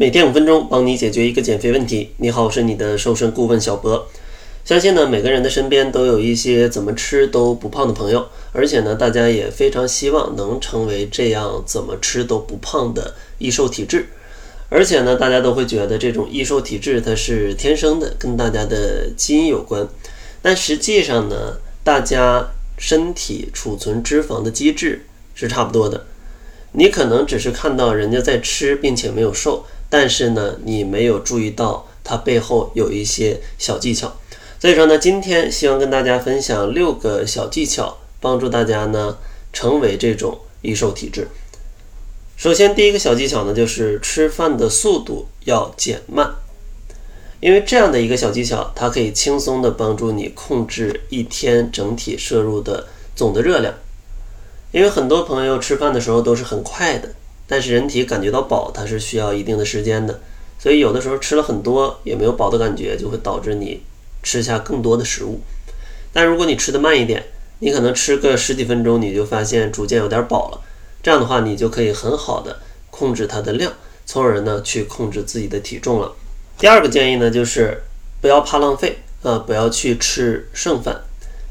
每天五分钟，帮你解决一个减肥问题。你好，我是你的瘦身顾问小博。相信呢，每个人的身边都有一些怎么吃都不胖的朋友，而且呢，大家也非常希望能成为这样怎么吃都不胖的易瘦体质。而且呢，大家都会觉得这种易瘦体质它是天生的，跟大家的基因有关。但实际上呢，大家身体储存脂肪的机制是差不多的。你可能只是看到人家在吃，并且没有瘦，但是呢，你没有注意到它背后有一些小技巧。所以说呢，今天希望跟大家分享六个小技巧，帮助大家呢成为这种易瘦体质。首先，第一个小技巧呢，就是吃饭的速度要减慢，因为这样的一个小技巧，它可以轻松的帮助你控制一天整体摄入的总的热量。因为很多朋友吃饭的时候都是很快的，但是人体感觉到饱，它是需要一定的时间的，所以有的时候吃了很多也没有饱的感觉，就会导致你吃下更多的食物。但如果你吃的慢一点，你可能吃个十几分钟，你就发现逐渐有点饱了。这样的话，你就可以很好的控制它的量，从而呢去控制自己的体重了。第二个建议呢，就是不要怕浪费啊，不要去吃剩饭。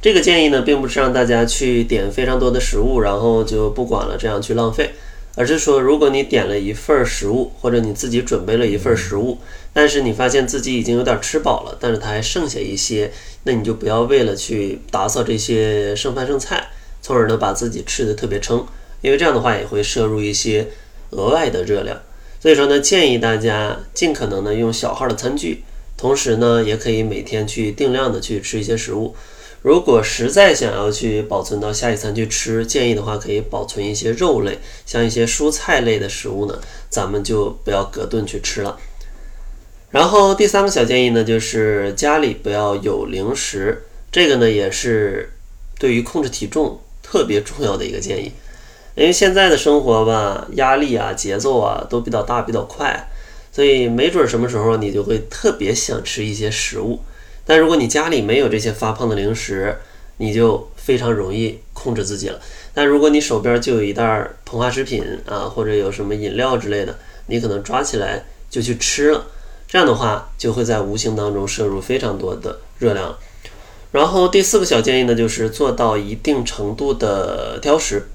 这个建议呢，并不是让大家去点非常多的食物，然后就不管了，这样去浪费，而是说，如果你点了一份食物，或者你自己准备了一份食物，但是你发现自己已经有点吃饱了，但是它还剩下一些，那你就不要为了去打扫这些剩饭剩菜，从而呢把自己吃的特别撑，因为这样的话也会摄入一些额外的热量。所以说呢，建议大家尽可能的用小号的餐具，同时呢，也可以每天去定量的去吃一些食物。如果实在想要去保存到下一餐去吃，建议的话可以保存一些肉类，像一些蔬菜类的食物呢，咱们就不要隔顿去吃了。然后第三个小建议呢，就是家里不要有零食，这个呢也是对于控制体重特别重要的一个建议。因为现在的生活吧，压力啊、节奏啊都比较大、比较快，所以没准什么时候你就会特别想吃一些食物。但如果你家里没有这些发胖的零食，你就非常容易控制自己了。但如果你手边就有一袋膨化食品啊，或者有什么饮料之类的，你可能抓起来就去吃了，这样的话就会在无形当中摄入非常多的热量。然后第四个小建议呢，就是做到一定程度的挑食。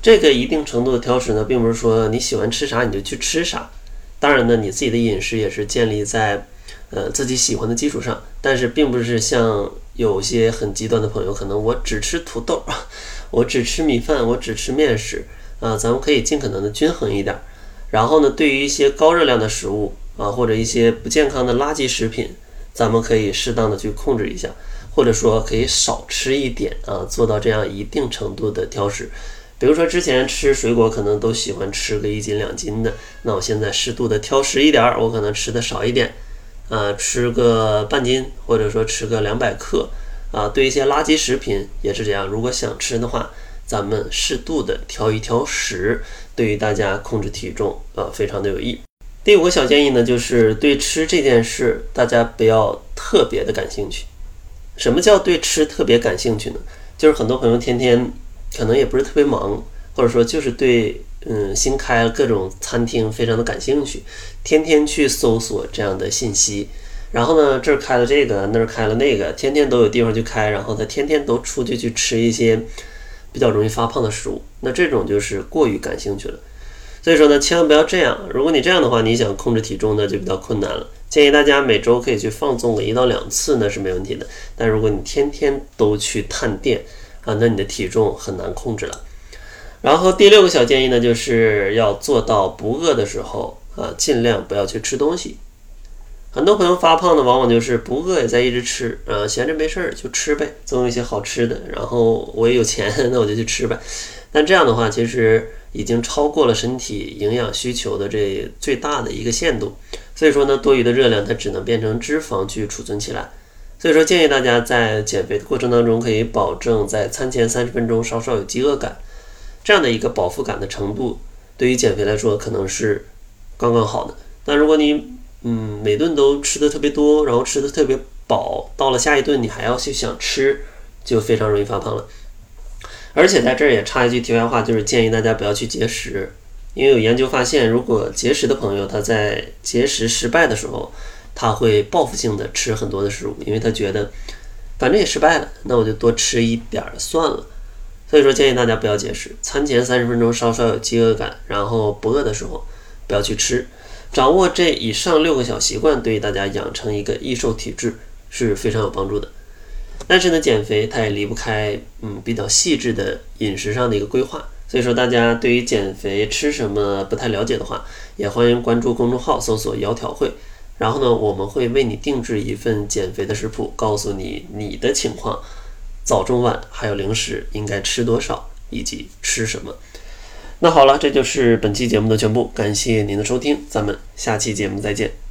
这个一定程度的挑食呢，并不是说你喜欢吃啥你就去吃啥，当然呢，你自己的饮食也是建立在。呃，自己喜欢的基础上，但是并不是像有些很极端的朋友，可能我只吃土豆，我只吃米饭，我只吃面食啊。咱们可以尽可能的均衡一点。然后呢，对于一些高热量的食物啊，或者一些不健康的垃圾食品，咱们可以适当的去控制一下，或者说可以少吃一点啊，做到这样一定程度的挑食。比如说之前吃水果可能都喜欢吃个一斤两斤的，那我现在适度的挑食一点，我可能吃的少一点。呃，吃个半斤，或者说吃个两百克，啊，对一些垃圾食品也是这样。如果想吃的话，咱们适度的挑一挑食，对于大家控制体重啊，非常的有益。第五个小建议呢，就是对吃这件事，大家不要特别的感兴趣。什么叫对吃特别感兴趣呢？就是很多朋友天天可能也不是特别忙，或者说就是对。嗯，新开各种餐厅，非常的感兴趣，天天去搜索这样的信息。然后呢，这儿开了这个，那儿开了那个，天天都有地方去开。然后他天天都出去去吃一些比较容易发胖的食物。那这种就是过于感兴趣了。所以说呢，千万不要这样。如果你这样的话，你想控制体重呢就比较困难了。建议大家每周可以去放纵个一到两次，那是没问题的。但如果你天天都去探店啊，那你的体重很难控制了。然后第六个小建议呢，就是要做到不饿的时候啊，尽量不要去吃东西。很多朋友发胖呢，往往就是不饿也在一直吃啊，闲着没事儿就吃呗，总有一些好吃的。然后我也有钱，那我就去吃呗。但这样的话，其实已经超过了身体营养需求的这最大的一个限度。所以说呢，多余的热量它只能变成脂肪去储存起来。所以说，建议大家在减肥的过程当中，可以保证在餐前三十分钟稍稍有饥饿感。这样的一个饱腹感的程度，对于减肥来说可能是刚刚好的。但如果你嗯每顿都吃的特别多，然后吃的特别饱，到了下一顿你还要去想吃，就非常容易发胖了。而且在这儿也插一句题外话，就是建议大家不要去节食因为有研究发现，如果节食的朋友他在节食失败的时候，他会报复性的吃很多的食物，因为他觉得反正也失败了，那我就多吃一点儿算了。所以说建议大家不要节食，餐前三十分钟稍稍有饥饿感，然后不饿的时候不要去吃。掌握这以上六个小习惯，对大家养成一个易瘦体质是非常有帮助的。但是呢，减肥它也离不开嗯比较细致的饮食上的一个规划。所以说，大家对于减肥吃什么不太了解的话，也欢迎关注公众号，搜索“窈窕会”。然后呢，我们会为你定制一份减肥的食谱，告诉你你的情况，早中晚还有零食应该吃多少，以及吃什么。那好了，这就是本期节目的全部，感谢您的收听，咱们下期节目再见。